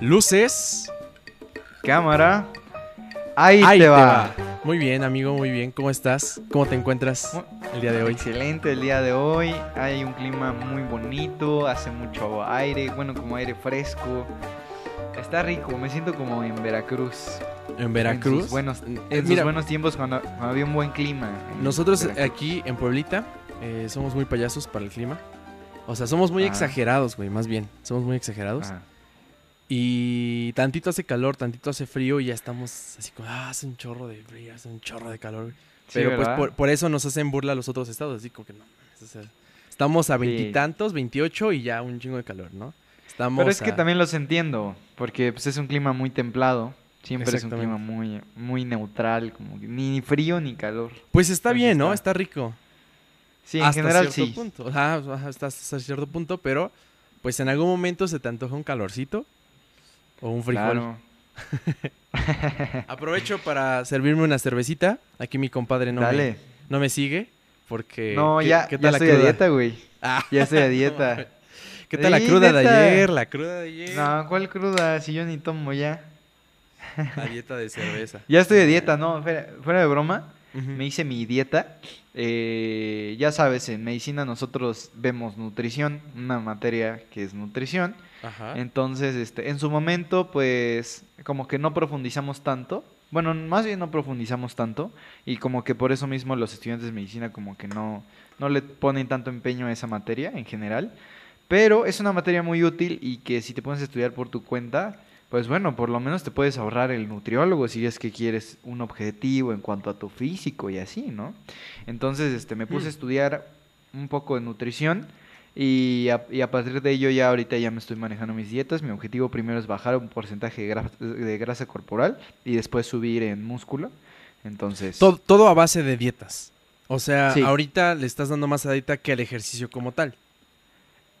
Luces. Cámara. Ahí, Ahí te, te va. Muy bien, amigo, muy bien. ¿Cómo estás? ¿Cómo te encuentras el día de hoy? Excelente el día de hoy. Hay un clima muy bonito, hace mucho aire, bueno, como aire fresco. Está rico, me siento como en Veracruz. En En Veracruz. sus buenos, Eh, en sus mira, buenos tiempos cuando, cuando había un buen clima. en nosotros Veracruz. aquí en Pueblita eh, somos muy payasos para el clima. O sea, somos muy Ah. exagerados, güey, más bien. Somos muy exagerados. Ajá. Y tantito hace calor, tantito hace frío y ya estamos así como, ah, hace un chorro de frío, hace un chorro de calor. güey". Sí, Pero pues por, por eso nos hacen burla los otros estados, así como que no. mames, o sea, estamos a veintitantos, veintiocho y ya un chingo de calor, ¿no? Estamos Pero es que también los entiendo, porque pues, es un clima muy templado. Siempre es un clima muy, muy neutral, como que ni frío ni calor. Pues está Entonces bien, ¿no? está- Está rico. Sí, en hasta general cierto sí. punto. Ajá, ajá, hasta, hasta cierto punto, pero pues en algún momento se te antoja un calorcito o un frijol. Claro. Aprovecho para servirme una cervecita. Aquí mi compadre no, me, Dale. no me sigue porque... No, ¿qué- ya, ¿qué ya tal la estoy a cruda? dieta, güey. Ah, Ya estoy a dieta. ¿Qué tal la Sí, cruda de neta. ayer? La cruda de ayer. No, ¿cuál cruda? Si yo ni tomo ya. La dieta de cerveza. Ya estoy de dieta, no, fuera, fuera de broma. Ujú. Me hice mi dieta. Eh, ya sabes, en medicina nosotros vemos nutrición, una materia que es nutrición. Ajá. Entonces, este, en su momento, pues, como que no profundizamos tanto. Bueno, más bien no profundizamos tanto. Y como que por eso mismo los estudiantes de medicina como que no, no le ponen tanto empeño a esa materia en general. Pero es una materia muy útil y que si te pones a estudiar por tu cuenta, pues bueno, por lo menos te puedes ahorrar el nutriólogo si es que quieres un objetivo en cuanto a tu físico y así, ¿no? Entonces, este, me puse a Mm. estudiar un poco de nutrición y a, y a partir de ello ya ahorita ya me estoy manejando mis dietas. Mi objetivo primero es bajar un porcentaje de, gra- de grasa corporal y después subir en músculo. Entonces, todo, todo a base de dietas. O sea, Sí. ahorita le estás dando más a dieta que al ejercicio como tal.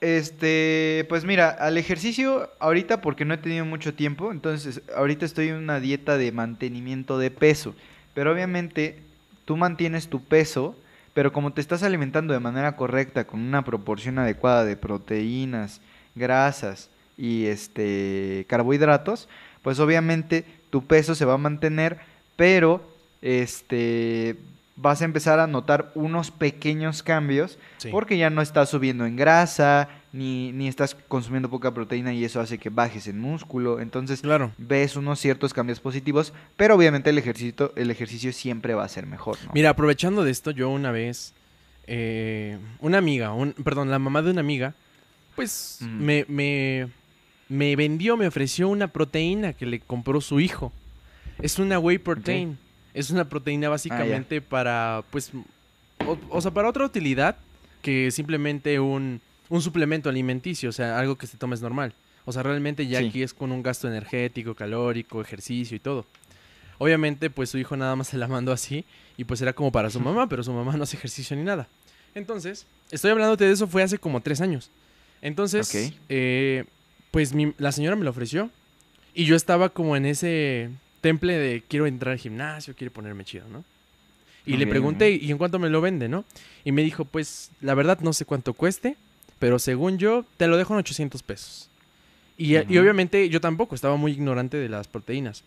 este, pues mira, al ejercicio ahorita porque no he tenido mucho tiempo, entonces ahorita estoy en una dieta de mantenimiento de peso. Pero obviamente tú mantienes tu peso, pero como te estás alimentando de manera correcta, con una proporción adecuada de proteínas, grasas y este carbohidratos, pues obviamente tu peso se va a mantener, pero este vas a empezar a notar unos pequeños cambios Sí. porque ya no estás subiendo en grasa, ni, ni estás consumiendo poca proteína y eso hace que bajes en músculo. Entonces Claro. ves unos ciertos cambios positivos, pero obviamente el ejercicio, el ejercicio siempre va a ser mejor, ¿no? Mira, aprovechando de esto, yo una vez, eh, una amiga, un, perdón, la mamá de una amiga, pues me, me, me vendió, me ofreció una proteína que le compró su hijo. Es una whey protein. Es una proteína básicamente para, pues, o, o sea, para otra utilidad que simplemente un, un suplemento alimenticio, o sea, algo que se toma es normal. O sea, realmente ya Sí. aquí es con un gasto energético, calórico, ejercicio y todo. Obviamente, pues su hijo nada más se la mandó así y pues era como para su mamá, pero su mamá no hace ejercicio ni nada. Entonces, estoy hablándote de eso, fue hace como tres años. Entonces, eh, pues mi- la señora me lo ofreció y yo estaba como en ese temple de quiero entrar al gimnasio, quiero ponerme chido, ¿no? Y Muy le bien, pregunté, ¿y en cuánto me lo vende, no? Y me dijo, pues, la verdad no sé cuánto cueste, pero según yo, te lo dejo en 800 pesos. Y, y Ujú. obviamente yo tampoco, estaba muy ignorante de las proteínas.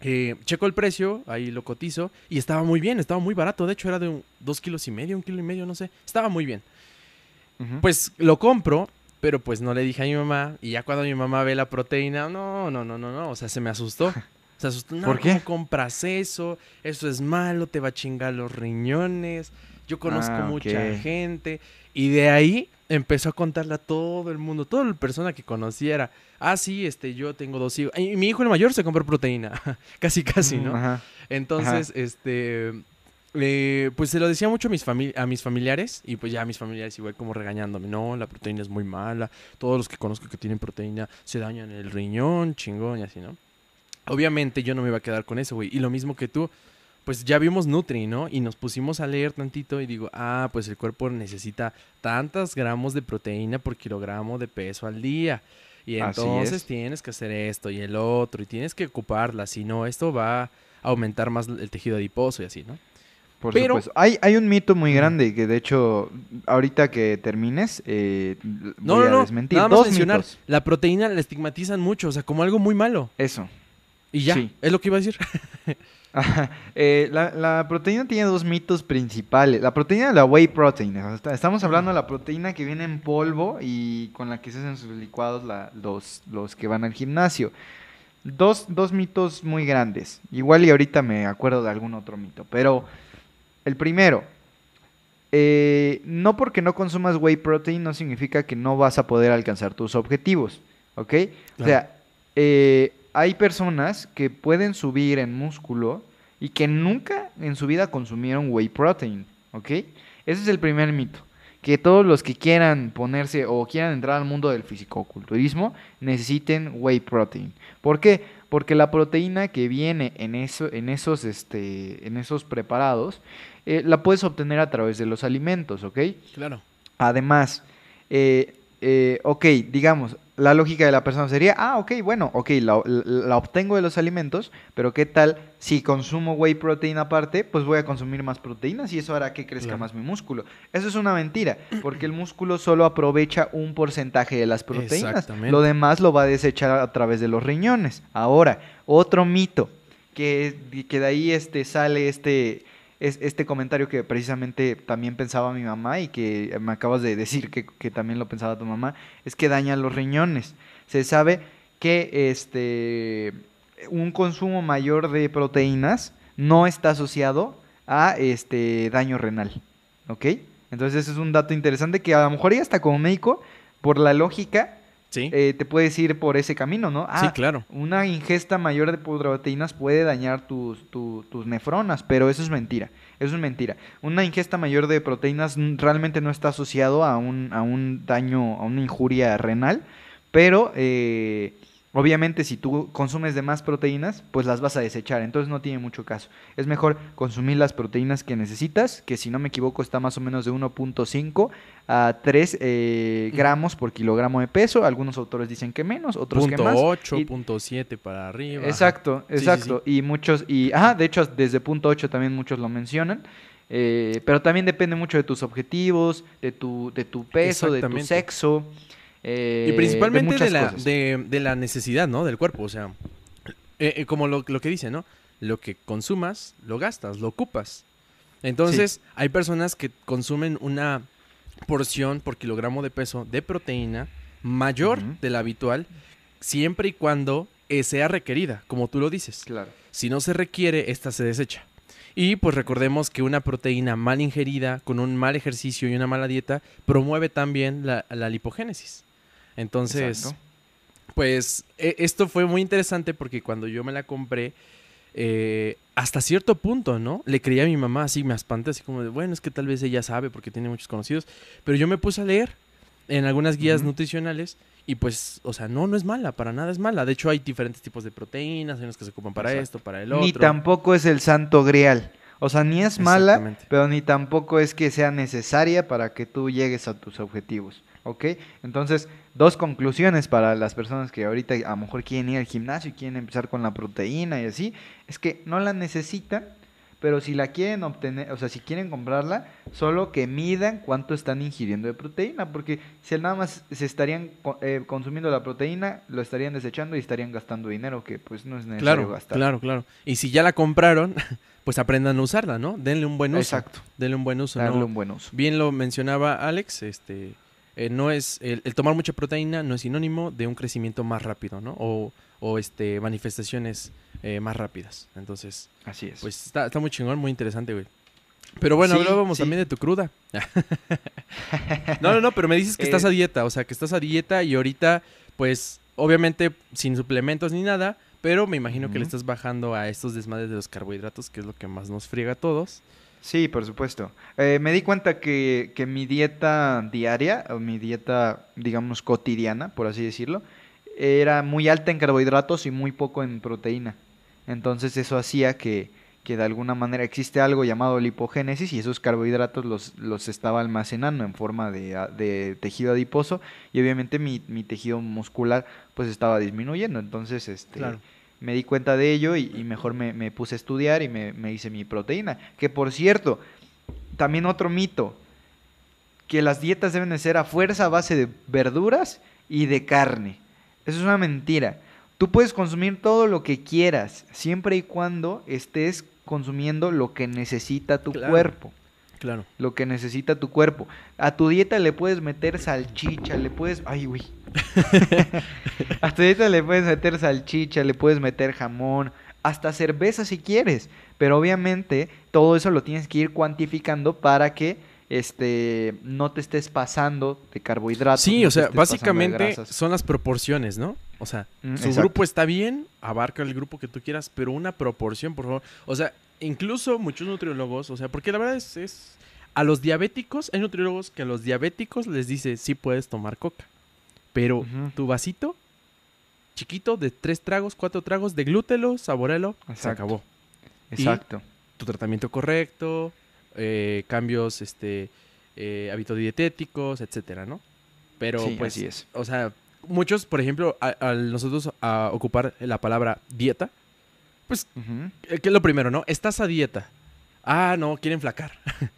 Eh, checo el precio, ahí lo cotizo, y estaba muy bien, estaba muy barato. De hecho, era de un, dos kilos y medio, un kilo y medio, no sé. Estaba muy bien. Pues lo compro, pero pues no le dije a mi mamá. Y ya cuando mi mamá ve la proteína, no, no, no, no, no. O sea, se me asustó. Se asustó. No, ¿Por qué? ¿cómo compras eso? Eso es malo, te va a chingar los riñones. Yo conozco Ah, mucha gente. Y de ahí empezó a contarle a todo el mundo, toda la persona que conociera. Ah, sí, este, yo tengo dos hijos. Y mi hijo el mayor se compró proteína. casi, casi, ¿no? Mm, Ajá. Entonces, este, eh, pues se lo decía mucho a mis, a mis familiares y pues ya mis familiares igual como regañándome, no, la proteína es muy mala, todos los que conozco que tienen proteína se dañan el riñón, chingón y así, ¿no? Obviamente yo no me iba a quedar con eso, güey. Y lo mismo que tú, pues ya vimos Nutri, ¿no? Y nos pusimos a leer tantito y digo, ah, pues el cuerpo necesita tantos gramos de proteína por kilogramo de peso al día. Y entonces es. tienes que hacer esto y el otro y tienes que ocuparla, si no, esto va a aumentar más el tejido adiposo y así, ¿no? Por Pero- supuesto. Hay, hay un mito muy grande que de hecho, ahorita que termines, eh, No, voy no, a no. desmentir. Nada más Dos mencionar. mitos. La proteína la estigmatizan mucho, o sea, como algo muy malo. Eso. Y ya, Sí. es lo que iba a decir. Ajá. Eh, la, la proteína tiene dos mitos principales. La proteína de la whey protein. Estamos hablando de la proteína que viene en polvo y con la que se hacen sus licuados la- los, los que van al gimnasio. Dos, dos mitos muy grandes. Igual y ahorita me acuerdo de algún otro mito. Pero el primero. eh, no porque no consumas whey protein no significa que no vas a poder alcanzar tus objetivos. ¿Ok? O sea, eh, hay personas que pueden subir en músculo y que nunca en su vida consumieron whey protein, ¿ok? Ese es el primer mito. Que todos los que quieran ponerse o quieran entrar al mundo del fisicoculturismo necesiten whey protein. ¿Por qué? Porque la proteína que viene en, eso, en, esos, este, en esos preparados eh, la puedes obtener a través de los alimentos, ¿ok? Claro. Además, eh, eh, ok, digamos, la lógica de la persona sería, ah, ok, bueno, ok, la, la- la obtengo de los alimentos, pero ¿qué tal si consumo whey protein aparte? Pues voy a consumir más proteínas y eso hará que crezca Claro. más mi músculo. Eso es una mentira, porque el músculo solo aprovecha un porcentaje de las proteínas. Lo demás lo va a desechar a través de los riñones. Ahora, otro mito, que, que de ahí este, sale este, es, este comentario que precisamente también pensaba mi mamá y que me acabas de decir que, que también lo pensaba tu mamá, es que daña los riñones. Se sabe que este un consumo mayor de proteínas no está asociado a este daño renal. ¿Ok? Entonces ese es un dato interesante que a lo mejor ya hasta como médico, por la lógica, Sí. eh, te puedes ir por ese camino, ¿no? sí, Ah, claro. una ingesta mayor de proteínas puede dañar tus, tu- tus nefronas, pero eso es mentira. Eso es mentira. Una ingesta mayor de proteínas realmente no está asociado a un, a un daño, a una injuria renal, pero eh, obviamente si tú consumes de más proteínas, pues las vas a desechar, entonces no tiene mucho caso. Es mejor consumir las proteínas que necesitas, que si no me equivoco está más o menos de 1.5 a 3 eh, gramos por kilogramo de peso. Algunos autores dicen que menos, otros que más. 8, Y- punto 7 para arriba. Exacto, Sí, sí, exacto. Y muchos, y ajá, de hecho, desde punto 8 también muchos lo mencionan. eh, pero también depende mucho de tus objetivos, de tu, de tu peso, de tu sexo. Eh, Y principalmente de, la, de, de la necesidad, ¿no? Del cuerpo. O sea, eh, eh, como lo, lo que dice, ¿no? Lo que consumas, lo gastas, lo ocupas. Entonces, hay personas que consumen una porción por kilogramo de peso de proteína mayor de la habitual, siempre y cuando eh, sea requerida, como tú lo dices. Claro. Si no se requiere, esta se desecha. Y pues recordemos que una proteína mal ingerida, con un mal ejercicio y una mala dieta, promueve también la, la lipogénesis. Entonces, Exacto. pues e- esto fue muy interesante porque cuando yo me la compré, eh, hasta cierto punto, ¿no? Le creía a mi mamá, así me espanté, así como de, bueno, es que tal vez ella sabe porque tiene muchos conocidos. Pero yo me puse a leer en algunas guías nutricionales y pues, o sea, no, no es mala, para nada es mala. De hecho, hay diferentes tipos de proteínas, hay unos que se ocupan para Exacto. esto, para el otro. Ni tampoco es el santo grial. O sea, ni es mala, pero ni tampoco es que sea necesaria para que tú llegues a tus objetivos. ¿Ok? Entonces, dos conclusiones para las personas que ahorita a lo mejor quieren ir al gimnasio y quieren empezar con la proteína y así, es que no la necesitan, pero si la quieren obtener, o sea, si quieren comprarla, solo que midan cuánto están ingiriendo de proteína, porque si nada más se estarían eh, consumiendo la proteína, lo estarían desechando y estarían gastando dinero que pues no es necesario Claro, gastar. claro, claro. Y si ya la compraron, pues aprendan a usarla, ¿no? Denle un buen uso. Exacto. Denle un buen uso. Darle ¿no? un buen uso. Bien lo mencionaba Alex, este, eh, no es el, el tomar mucha proteína no es sinónimo de un crecimiento más rápido, ¿no? O, o este manifestaciones eh, más rápidas. Entonces, Así es. pues está, está muy chingón, muy interesante, güey. Pero bueno, Sí, hablábamos sí. también de tu cruda. no, no, no, pero me dices que estás Eh, a dieta, o sea, que estás a dieta y ahorita, pues, obviamente sin suplementos ni nada, pero me imagino que le estás bajando a estos desmadres de los carbohidratos, que es lo que más nos friega a todos. Sí, por supuesto. Eh, me di cuenta que, que mi dieta diaria, o mi dieta, digamos, cotidiana, por así decirlo, era muy alta en carbohidratos y muy poco en proteína. Entonces eso hacía que, que de alguna manera existe algo llamado lipogénesis y esos carbohidratos los, los estaba almacenando en forma de, de tejido adiposo y obviamente mi, mi tejido muscular pues estaba disminuyendo. Entonces, este, Claro. Me di cuenta de ello y, y mejor me, me puse a estudiar y me, me hice mi proteína. Que por cierto, también otro mito, que las dietas deben de ser a fuerza a base de verduras y de carne. Eso es una mentira. Tú puedes consumir todo lo que quieras, siempre y cuando estés consumiendo lo que necesita tu Claro. cuerpo. Claro. Lo que necesita tu cuerpo. A tu dieta le puedes meter salchicha, le puedes... Ay, güey. a tu dieta le puedes meter salchicha, le puedes meter jamón, hasta cerveza si quieres. Pero obviamente todo eso lo tienes que ir cuantificando para que este no te estés pasando de carbohidratos. Sí, no o sea, básicamente son las proporciones, ¿no? O sea, Mm, su exacto. grupo está bien, abarca el grupo que tú quieras, pero una proporción, por favor. O sea, incluso muchos nutriólogos, o sea, porque la verdad es, es a los diabéticos, hay nutriólogos que a los diabéticos les dice, sí puedes tomar coca, pero tu vasito chiquito de tres tragos, cuatro tragos de glútelo, saborelo, se acabó. Exacto. Tu tratamiento correcto, eh, cambios, este, eh, hábitos dietéticos, etcétera, ¿no? Pero Sí, pues así es. o sea, muchos, por ejemplo, a- al nosotros a ocupar la palabra dieta, pues, eh, ¿qué es lo primero, no? Estás a dieta. Ah, no, quieren flacar.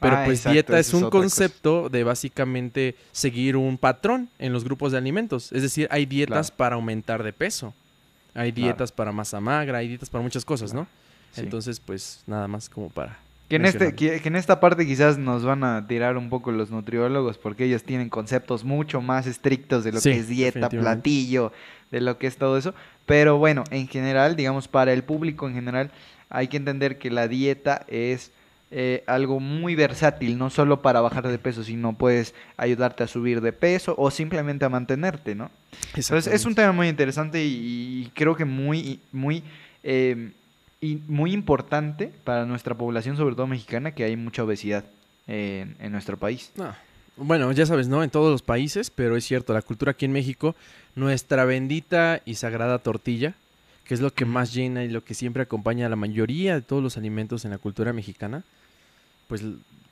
Pero Ah, pues exacto, dieta es un cosa. concepto de básicamente seguir un patrón en los grupos de alimentos. Es decir, hay dietas Claro. para aumentar de peso. Hay Claro. dietas para masa magra, hay dietas para muchas cosas, ¿no? Sí. Entonces, pues nada más como para... Que en, este, que, que en esta parte quizás nos van a tirar un poco los nutriólogos porque ellos tienen conceptos mucho más estrictos de lo Sí, que es dieta, platillo, de lo que es todo eso. Pero bueno, en general, digamos, para el público en general, hay que entender que la dieta es eh, algo muy versátil, no solo para bajar de peso, sino puedes ayudarte a subir de peso o simplemente a mantenerte, ¿no? Entonces es un tema muy interesante y, y creo que muy, muy, eh, y muy importante para nuestra población, sobre todo mexicana, que hay mucha obesidad en, en nuestro país. No. Bueno, ya sabes, ¿no? En todos los países, pero es cierto, la cultura aquí en México, nuestra bendita y sagrada tortilla, que es lo que más llena y lo que siempre acompaña a la mayoría de todos los alimentos en la cultura mexicana, pues,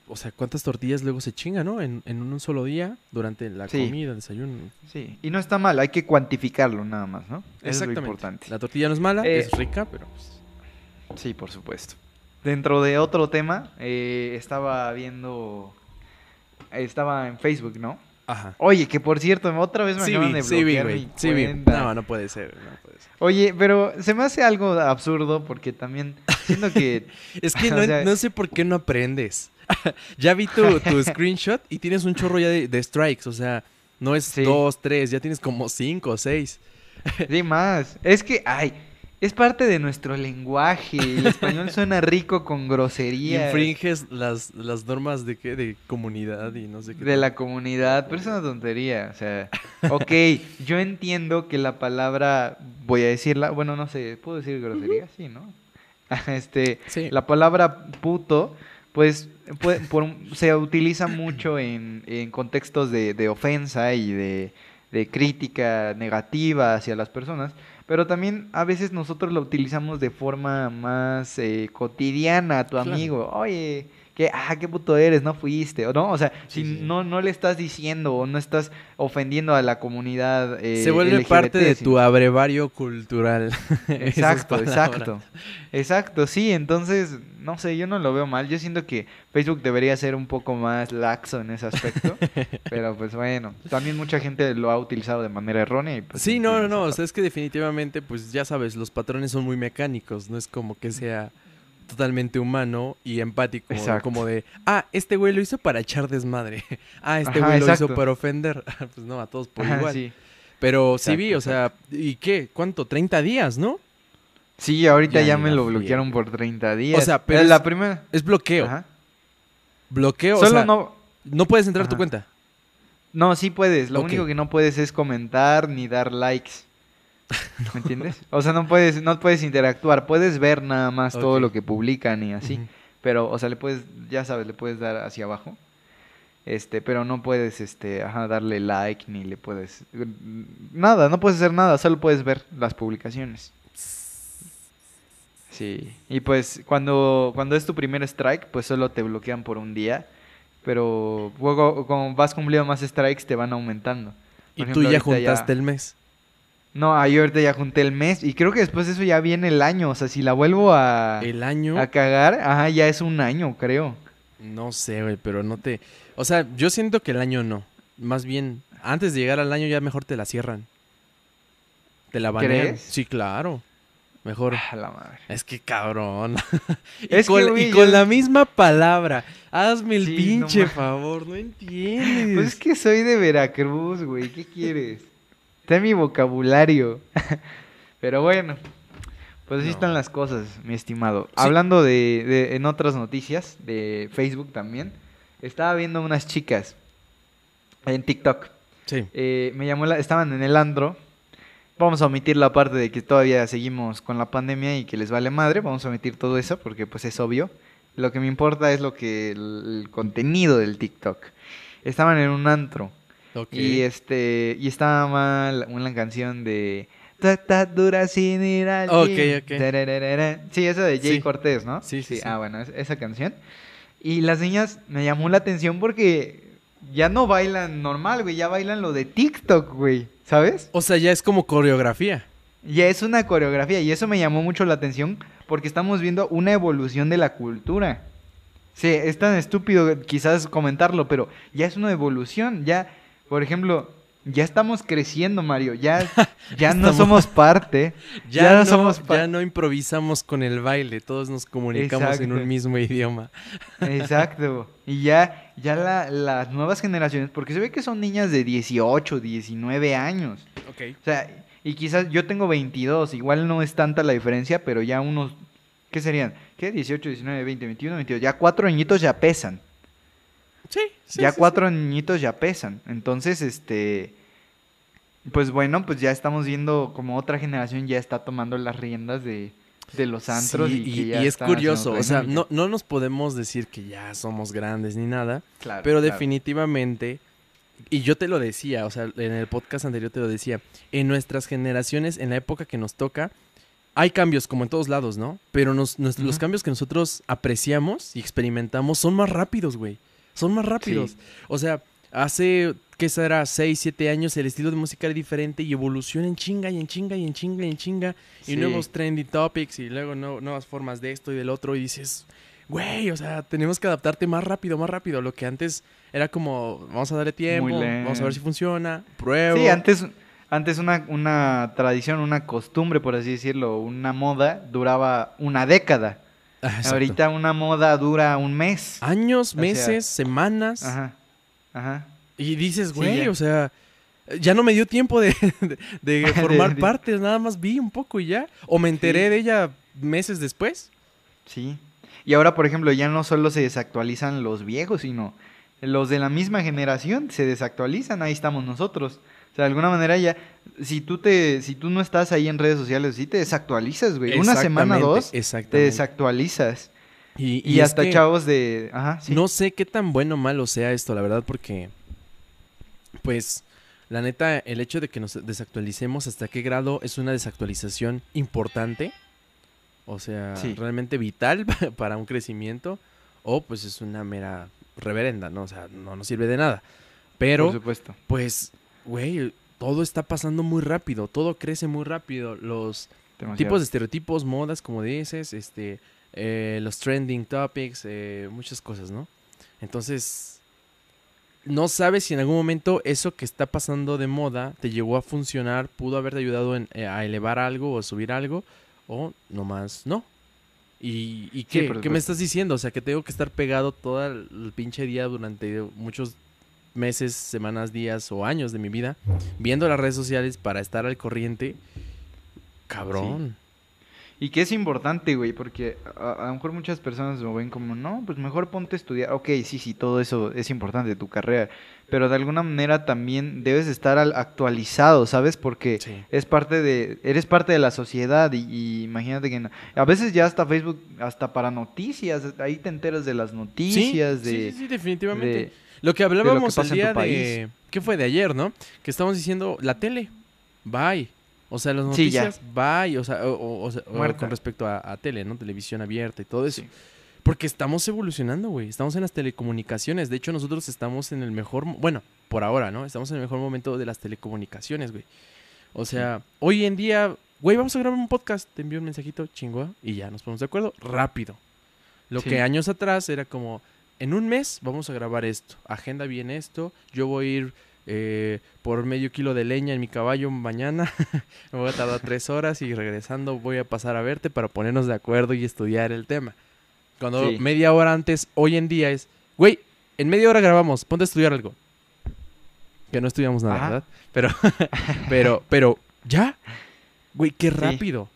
o sea, ¿cuántas tortillas luego se chinga, no? En, en un solo día, durante la Sí. comida, el desayuno. Sí, y no está mal, hay que cuantificarlo nada más, ¿no? Eso es lo Exactamente. importante. La tortilla no es mala, Eh, es rica, pero pues, Sí, por supuesto. Dentro de otro tema, eh, estaba viendo, estaba en Facebook, ¿no? Ajá. Oye, que por cierto, otra vez me Sí acaban de sí bloquear güey. mi Sí cuenta. No, no puede ser, no puede ser. Oye, pero se me hace algo absurdo porque también siento que Es que no, sea- no sé por qué no aprendes. ya vi tu, tu screenshot y tienes un chorro ya de, de strikes. O sea, no es Sí. dos, tres, ya tienes como cinco o seis. Sí, más. Es que, ay, es parte de nuestro lenguaje. El español suena rico con groserías Infringes las, las normas de qué, de comunidad y no sé qué. de la comunidad, pero es una tontería. O sea, ok, yo entiendo que la palabra, voy a decirla, bueno, no sé, ¿puedo decir grosería? Sí, ¿no? Este, Sí. la palabra puto, pues, puede- por se utiliza mucho en, en contextos de, de ofensa y de, de crítica negativa hacia las personas, pero también a veces nosotros lo utilizamos de forma más eh, cotidiana a tu Claro. amigo. Oye, que, ah, qué puto eres, no fuiste, o no, o sea, Sí, si sí. no, no le estás diciendo o no estás ofendiendo a la comunidad. eh, Se vuelve LGBT, parte de sino- tu abrevario cultural. Exacto, exacto. Exacto, sí, entonces, no sé, yo no lo veo mal. Yo siento que Facebook debería ser un poco más laxo en ese aspecto. pero pues bueno, también mucha gente lo ha utilizado de manera errónea. Y, pues, Sí, no, no, no. O sea, es que definitivamente, pues ya sabes, los patrones son muy mecánicos. No es como que sea totalmente humano y empático. Exacto. Como de, ah, este güey lo hizo para echar desmadre. ah, este Ajá, güey lo hizo para ofender. pues no, a todos por. Ajá, igual. sí. Pero sí Exacto, vi, o sea, ¿y qué? ¿Cuánto? 30 días, ¿no? Sí, ahorita Ya me lo bloquearon por 30 días. O sea, pero es- la primera. Es bloqueo. Ajá. Bloqueo, Solo o sea, no... no. puedes entrar a tu cuenta. No, sí puedes. Lo único que no puedes es comentar ni dar likes. ¿Me entiendes? O sea, no puedes, no puedes interactuar. Puedes ver nada más todo lo que publican y así. Pero, o sea, le puedes, ya sabes, le puedes dar hacia abajo. Este, pero no puedes, este, ajá, darle like ni le puedes... Nada, no puedes hacer nada, solo puedes ver las publicaciones. Sí. Y pues cuando, cuando es tu primer strike, pues solo te bloquean por un día. Pero luego, como vas cumpliendo más strikes, te van aumentando. Y tú ya juntaste el mes. No, ahí ahorita ya junté el mes y creo que después de eso ya viene el año. O sea, si la vuelvo a, El año, a cagar, ajá, ya es un año, creo. no sé, güey, pero no te... O sea, yo siento que el año no. Más bien, antes de llegar al año ya mejor te la cierran. Te la banean. ¿Crees? Sí, claro. Mejor. Ah, la madre. Es que cabrón. y Es que, con, güey, y con yo- la misma palabra. Hazme el Sí, pinche favor, no entiendes. Pues es que soy de Veracruz, güey. ¿Qué quieres? Está en mi vocabulario. Pero bueno, pues así No. están las cosas, mi estimado. Sí. Hablando de, de- en otras noticias, de Facebook también, estaba viendo unas chicas en TikTok. Sí. Eh, me llamó la, estaban en el andro. Vamos a omitir la parte de que todavía seguimos con la pandemia y que les vale madre. Vamos a omitir todo eso porque pues es obvio. Lo que me importa es lo que el, el contenido del TikTok. Estaban en un antro Y este y estaba mal una canción de dura sin ir al. Sí, esa de Jay Sí. Cortés, ¿no? Sí, sí, sí. Ah, bueno, es- esa canción. Y las niñas me llamó la atención porque ya no bailan normal, güey, ya bailan lo de TikTok, güey, ¿sabes? O sea, ya es como coreografía. Ya es una coreografía y eso me llamó mucho la atención porque estamos viendo una evolución de la cultura. Sí, es tan estúpido quizás comentarlo, pero ya es una evolución, ya, por ejemplo, ya estamos creciendo, Mario, ya, ya no somos parte, Ya, Ya no somos pa- ya no improvisamos con el baile, todos nos comunicamos en un Exacto. mismo idioma. exacto, y ya, ya la- las nuevas generaciones, porque se ve que son niñas de 18, 19 años, Ok. O sea, y quizás yo tengo 22, igual no es tanta la diferencia, pero ya unos, ¿qué serían? ¿Qué? 18, 19, 20, 21, 22. Ya cuatro añitos ya pesan. Sí, sí. ya sí, cuatro añitos ya pesan. Entonces, este, pues bueno, pues ya estamos viendo como otra generación ya está tomando las riendas de, de los antros Sí, y, que y, ya y es curioso, o sea, no, no nos podemos decir que ya somos grandes ni nada, Claro, pero claro. definitivamente, y yo te lo decía, o sea, en el podcast anterior te lo decía, en nuestras generaciones, en la época que nos toca, hay cambios como en todos lados, ¿no? Pero nos, nos- los cambios que nosotros apreciamos y experimentamos son más rápidos, güey. Son más rápidos. Sí. O sea, hace, ¿qué será? 6, 7 años el estilo de música era diferente y evoluciona en chinga y en chinga y en chinga y en chinga. Y nuevos trending topics y luego no- nuevas formas de esto y del otro. Y dices, güey, o sea, tenemos que adaptarte más rápido, más rápido. Lo que antes era como, vamos a darle tiempo, vamos a ver si funciona, pruebo. Sí, antes, antes una, una tradición, una costumbre, por así decirlo, una moda duraba una década. Ah, exacto. Ahorita una moda dura un mes. Años, sea, meses, semanas. Ajá. Ajá. Y dices, güey, o sea, ya no me dio tiempo de, de- de formar de- parte, nada más vi un poco y ya. O me enteré Sí. de ella meses después. Sí. Y ahora, por ejemplo, ya no solo se desactualizan los viejos, sino los de la misma generación se desactualizan. Ahí estamos nosotros. O sea, de alguna manera ya, si tú te, si tú no estás ahí en redes sociales, sí te desactualizas, güey. Una semana, dos, te desactualizas. Y, Y, y es hasta chavos de, ajá, sí. No sé qué tan bueno o malo sea esto, la verdad, porque, pues, la neta, el hecho de que nos desactualicemos, hasta qué grado es una desactualización importante, o sea, Sí. realmente vital para un crecimiento, o pues es una mera reverenda, ¿no? O sea, no nos sirve de nada. Pero, por supuesto. pues, güey, todo está pasando muy rápido, todo crece muy rápido. Los Demasiado. tipos de estereotipos, modas, como dices, este, eh, los trending topics, eh, muchas cosas, ¿no? Entonces, no sabes si en algún momento eso que está pasando de moda te llegó a funcionar, pudo haberte ayudado en- eh, a elevar algo o subir algo, o nomás no. ¿Y, y qué, qué me estás diciendo? O sea, que tengo que estar pegado todo el pinche día durante muchos meses, semanas, días o años de mi vida viendo las redes sociales para estar al corriente. Cabrón. Y que es importante, güey, porque a, a lo mejor muchas personas lo ven como, no, pues mejor ponte a estudiar. Ok, sí, sí, todo eso es importante, tu carrera. Pero de alguna manera también debes estar al- actualizado, ¿sabes? Porque Sí. es parte de, eres parte de la sociedad y, y imagínate que no- a veces ya hasta Facebook, hasta para noticias, ahí te enteras de las noticias, sí, de... sí, sí, definitivamente. de- lo que hablábamos tu día país. de... ¿Qué fue? De ayer, ¿no? Que estamos diciendo la tele. Bye. O sea, las Sí, noticias, bye. O sea, o, o- o con respecto a, a tele, ¿no? Televisión abierta y todo eso. Sí. Porque estamos evolucionando, güey. Estamos en las telecomunicaciones. De hecho, nosotros estamos en el mejor... Bueno, por ahora, ¿no? Estamos en el mejor momento de las telecomunicaciones, güey. O sea, hoy en día, güey, vamos a grabar un podcast, te envío un mensajito, chingua, y ya nos ponemos de acuerdo, rápido. Lo que años atrás era como, en un mes vamos a grabar esto, agenda bien esto, yo voy a ir eh, por medio kilo de leña en mi caballo mañana, me voy a tardar tres horas y regresando voy a pasar a verte para ponernos de acuerdo y estudiar el tema. Cuando Sí. media hora antes, hoy en día es, güey, en media hora grabamos, ponte a estudiar algo. Que no estudiamos nada, Ajá. ¿verdad? Pero, pero, pero, ya, güey, qué Sí. rápido.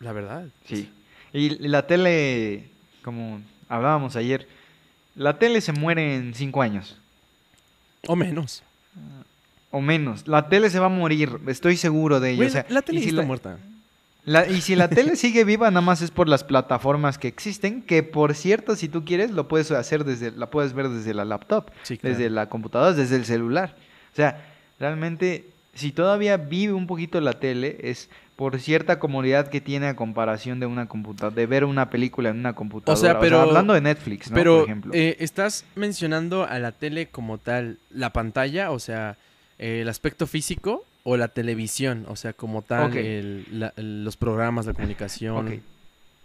La verdad. Sí. Y la tele, como hablábamos ayer, la tele se muere en cinco años. O menos. O menos. La tele se va a morir, estoy seguro de ello. Güey, o sea, la tele si está la- muerta. La- y si la tele sigue viva, nada más es por las plataformas que existen, que por cierto, si tú quieres, lo puedes hacer desde, la puedes ver desde la laptop, Sí, claro. desde la computadora, desde el celular. O sea, realmente, si todavía vive un poquito la tele, es por cierta comodidad que tiene a comparación de una computadora, de ver una película en una computadora. pero- hablando de Netflix, ¿no? Pero, por ejemplo. eh, ¿estás mencionando a la tele como tal, la pantalla, o sea, eh, el aspecto físico o la televisión? O sea, como tal, el- la- el- los programas, la comunicación.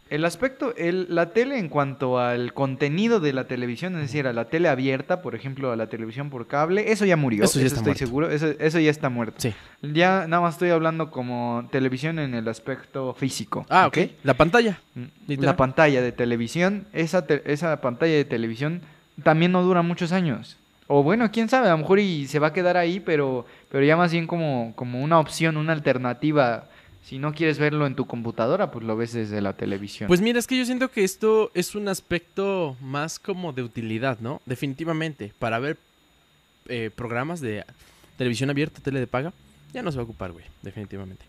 El aspecto, el, la tele en cuanto al contenido de la televisión, es decir, a la tele abierta, por ejemplo, a la televisión por cable, eso ya murió. Eso ya está estoy muerto. seguro. Eso, eso ya está muerto. Sí. Ya nada más estoy hablando como televisión en el aspecto físico. Ah, ok. La pantalla. Mm, Literal. La pantalla de televisión, esa, te- esa pantalla de televisión también no dura muchos años. O bueno, quién sabe, a lo mejor y se va a quedar ahí, pero, pero ya más bien como, como una opción, una alternativa. Si no quieres verlo en tu computadora, pues lo ves desde la televisión. Pues mira, es que yo siento que esto es un aspecto más como de utilidad, ¿no? Definitivamente, para ver eh, programas de televisión abierta, tele de paga, ya no se va a ocupar, güey, definitivamente.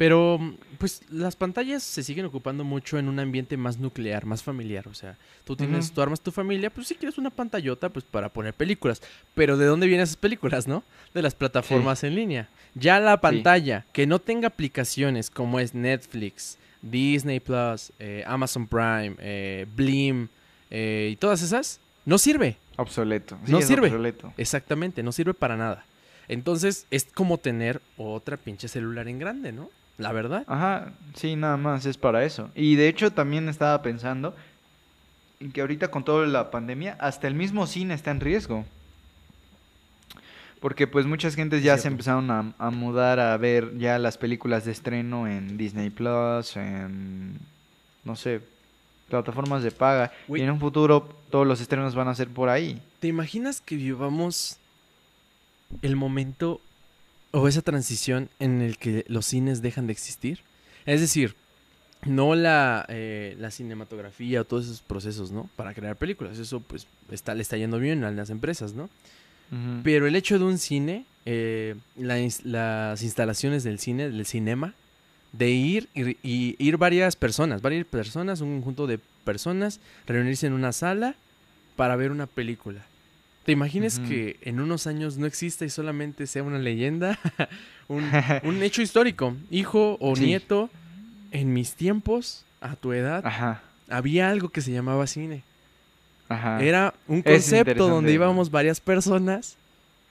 Pero, pues, las pantallas se siguen ocupando mucho en un ambiente más nuclear, más familiar. O sea, tú tienes, Ujú. tú armas tu familia, pues si quieres una pantallota, pues para poner películas. Pero ¿de dónde vienen esas películas, no? De las plataformas en línea. Ya la pantalla que no tenga aplicaciones como es Netflix, Disney Plus, eh, Amazon Prime, eh, Blim eh, y todas esas, no sirve. Obsoleto. Sí, No sirve. obsoleto. Exactamente, no sirve para nada. Entonces es como tener otra pinche celular en grande, ¿no? La verdad. Ajá, sí, nada más es para eso. Y de hecho también estaba pensando en que ahorita con toda la pandemia, hasta el mismo cine está en riesgo. Porque pues muchas gentes ya se empezaron a, a mudar a ver ya las películas de estreno en Disney Plus, en no sé, plataformas de paga. Y en un futuro todos los estrenos van a ser por ahí. ¿Te imaginas que vivamos el momento o esa transición en el que los cines dejan de existir? Es decir, no la, eh, la cinematografía o todos esos procesos, ¿no? Para crear películas. Eso pues está, le está yendo bien a las empresas, ¿no? Pero el hecho de un cine, eh, la las instalaciones del cine, del cinema, de ir y, y ir varias personas, varias personas, un conjunto de personas, reunirse en una sala para ver una película. ¿Te imaginas que en unos años no exista y solamente sea una leyenda? un, un hecho histórico. Hijo o Sí. nieto, en mis tiempos, a tu edad, Ajá, había algo que se llamaba cine. ajá. Era un concepto donde íbamos varias personas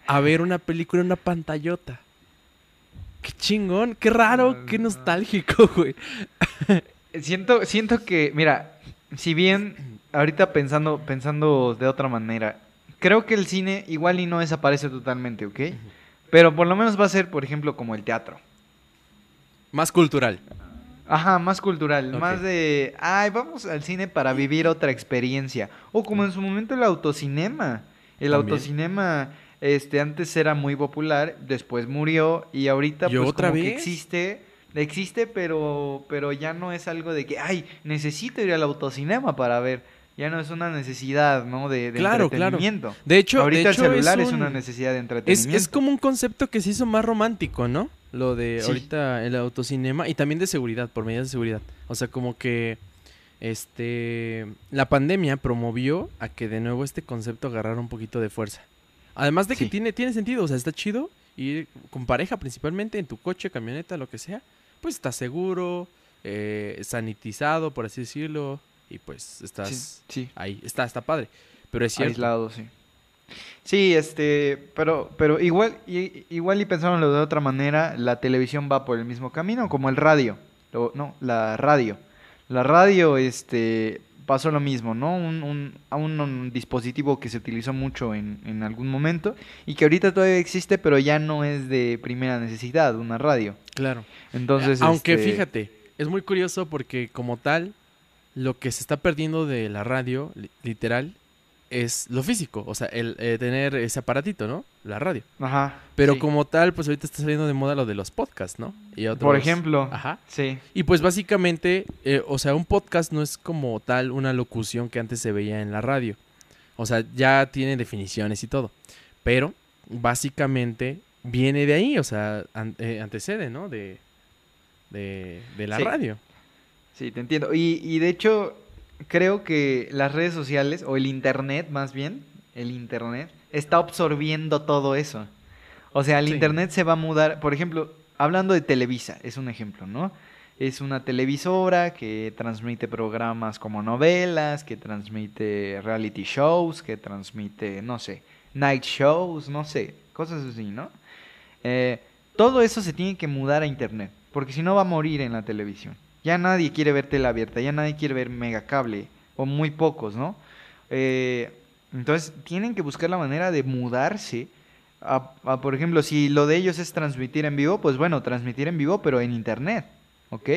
a ver una película en una pantallota. Qué chingón, qué raro, qué nostálgico, güey. Siento, siento que, mira, si bien ahorita pensando, pensando de otra manera, creo que el cine igual y no desaparece totalmente, ¿ok? Pero por lo menos va a ser, por ejemplo, como el teatro. Más cultural. Ajá, más cultural, más de, ay, vamos al cine para vivir otra experiencia. O como en su momento el autocinema. El También. autocinema, este, antes era muy popular, después murió y ahorita ¿Y pues otra como que existe, existe, pero, pero ya no es algo de que, ay, necesito ir al autocinema para ver. Ya no es una necesidad, ¿no? De, de Claro, claro. entretenimiento. De hecho, ahorita de hecho el celular es, un- una necesidad de entretenimiento. es como un concepto que se hizo más romántico, ¿no? Lo de Sí. ahorita el autocinema y también de seguridad, por medidas de seguridad. O sea, como que este la pandemia promovió a que de nuevo este concepto agarrara un poquito de fuerza. Además de que Sí. tiene, tiene sentido, o sea, está chido ir con pareja principalmente en tu coche, camioneta, lo que sea, pues estás seguro, eh, sanitizado, por así decirlo, y pues estás Sí, sí, ahí, está, está padre. Pero es cierto. aislado, sí. Sí, este, pero, pero igual, i- igual y pensándolo de otra manera, la televisión va por el mismo camino, como el radio, no, la radio. La radio, este, pasó lo mismo, ¿no? Un, un, a un, un dispositivo que se utilizó mucho en, en algún momento y que ahorita todavía existe, pero ya no es de primera necesidad, una radio. Claro. Entonces, Aunque este, fíjate, es muy curioso porque como tal, lo que se está perdiendo de la radio, li- literal, es lo físico. O sea, el eh, tener ese aparatito, ¿no? La radio. Ajá. Pero sí. como tal, pues ahorita está saliendo de moda lo de los podcasts, ¿no? Y Por ejemplo, Ajá. sí. Y pues básicamente, eh, o sea, un podcast no es como tal una locución que antes se veía en la radio. O sea, ya tiene definiciones y todo. Pero básicamente viene de ahí, o sea, an- eh, antecede, ¿no? De, de, de la Sí. radio. Sí, te entiendo. Y, y de hecho, creo que las redes sociales, o el Internet más bien, el Internet, está absorbiendo todo eso. O sea, el Sí. Internet se va a mudar, por ejemplo, hablando de Televisa, es un ejemplo, ¿no? Es una televisora que transmite programas como novelas, que transmite reality shows, que transmite, no sé, night shows, no sé, cosas así, ¿no? Eh, todo eso se tiene que mudar a internet, porque si no va a morir en la televisión. Ya nadie quiere ver tele abierta, ya nadie quiere ver megacable, o muy pocos, ¿no? Eh, entonces tienen que buscar la manera de mudarse. A, a, por ejemplo, si lo de ellos es transmitir en vivo, pues bueno, transmitir en vivo, pero en internet, ¿ok?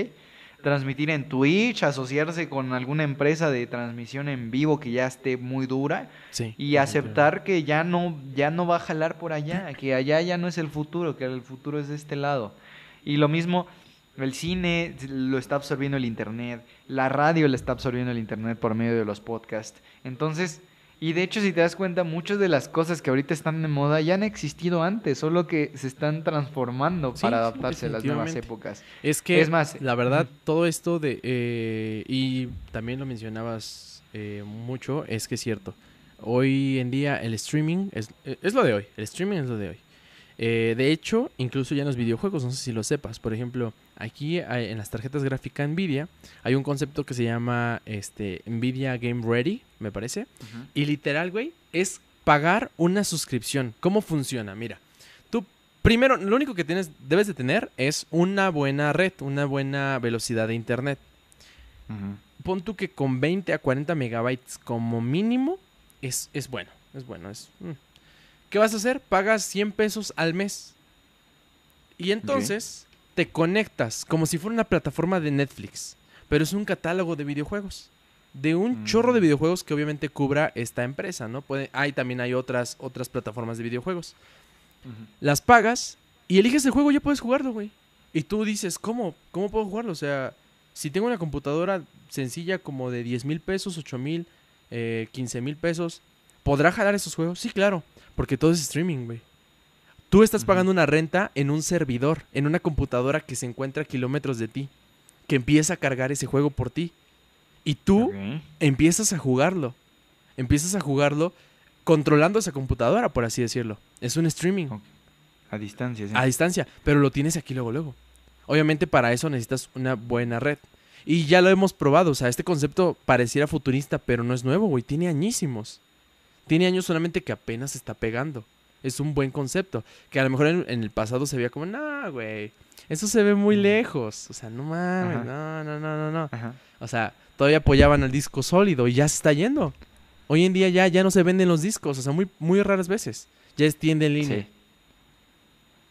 Transmitir en Twitch, asociarse con alguna empresa de transmisión en vivo que ya esté muy dura Sí. y aceptar que ya no ya no va a jalar por allá, que allá ya no es el futuro, que el futuro es de este lado. Y lo mismo el cine lo está absorbiendo el internet, la radio le está absorbiendo el internet por medio de los podcasts. Entonces, y de hecho si te das cuenta, muchas de las cosas que ahorita están de moda ya han existido antes, solo que se están transformando Sí, para sí, adaptarse a las nuevas épocas. Es que, Es más, la verdad, todo esto de... eh, y también lo mencionabas eh, mucho, es que es cierto. Hoy en día el streaming es, eh, es lo de hoy. El streaming es lo de hoy. Eh, de hecho, incluso ya en los videojuegos, no sé si lo sepas. Por ejemplo, aquí hay- en las tarjetas gráficas Nvidia hay un concepto que se llama este, Nvidia Game Ready, me parece. Y literal, güey, es pagar una suscripción. ¿Cómo funciona? Mira, tú primero, lo único que tienes, debes de tener es una buena red, una buena velocidad de internet. Pon tú que con 20 a 40 megabytes como mínimo es, es bueno, es bueno. Es, mm. ¿Qué vas a hacer? Pagas 100 pesos al mes. Y entonces te conectas como si fuera una plataforma de Netflix, pero es un catálogo de videojuegos. De un chorro de Mm. videojuegos que obviamente cubra esta empresa, ¿no? Puede, hay también hay otras, otras plataformas de videojuegos. Las pagas y eliges el juego y ya puedes jugarlo, güey. Y tú dices, ¿cómo? ¿Cómo puedo jugarlo? O sea, si tengo una computadora sencilla como de 10 mil pesos, 8 mil, eh, 15 mil pesos, ¿podrá jalar esos juegos? Sí, claro, porque todo es streaming, güey. Tú estás pagando una renta en un servidor, en una computadora que se encuentra a kilómetros de ti, que empieza a cargar ese juego por ti. Y tú empiezas a jugarlo. Empiezas a jugarlo controlando esa computadora, por así decirlo. Es un streaming. A distancia, sí. a distancia, pero lo tienes aquí luego, luego. Obviamente para eso necesitas una buena red. Y ya lo hemos probado, o sea, este concepto pareciera futurista, pero no es nuevo, güey, tiene añísimos. Tiene años solamente que apenas está pegando. Es un buen concepto, que a lo mejor en, en el pasado se veía como, no, güey, eso se ve muy lejos. O sea, no mames, Ajá. no, no, no, no, no. Ajá. O sea, todavía apoyaban al disco sólido y ya se está yendo. Hoy en día ya, ya no se venden los discos, o sea, muy, muy raras veces. Ya es tienda en línea. Sí.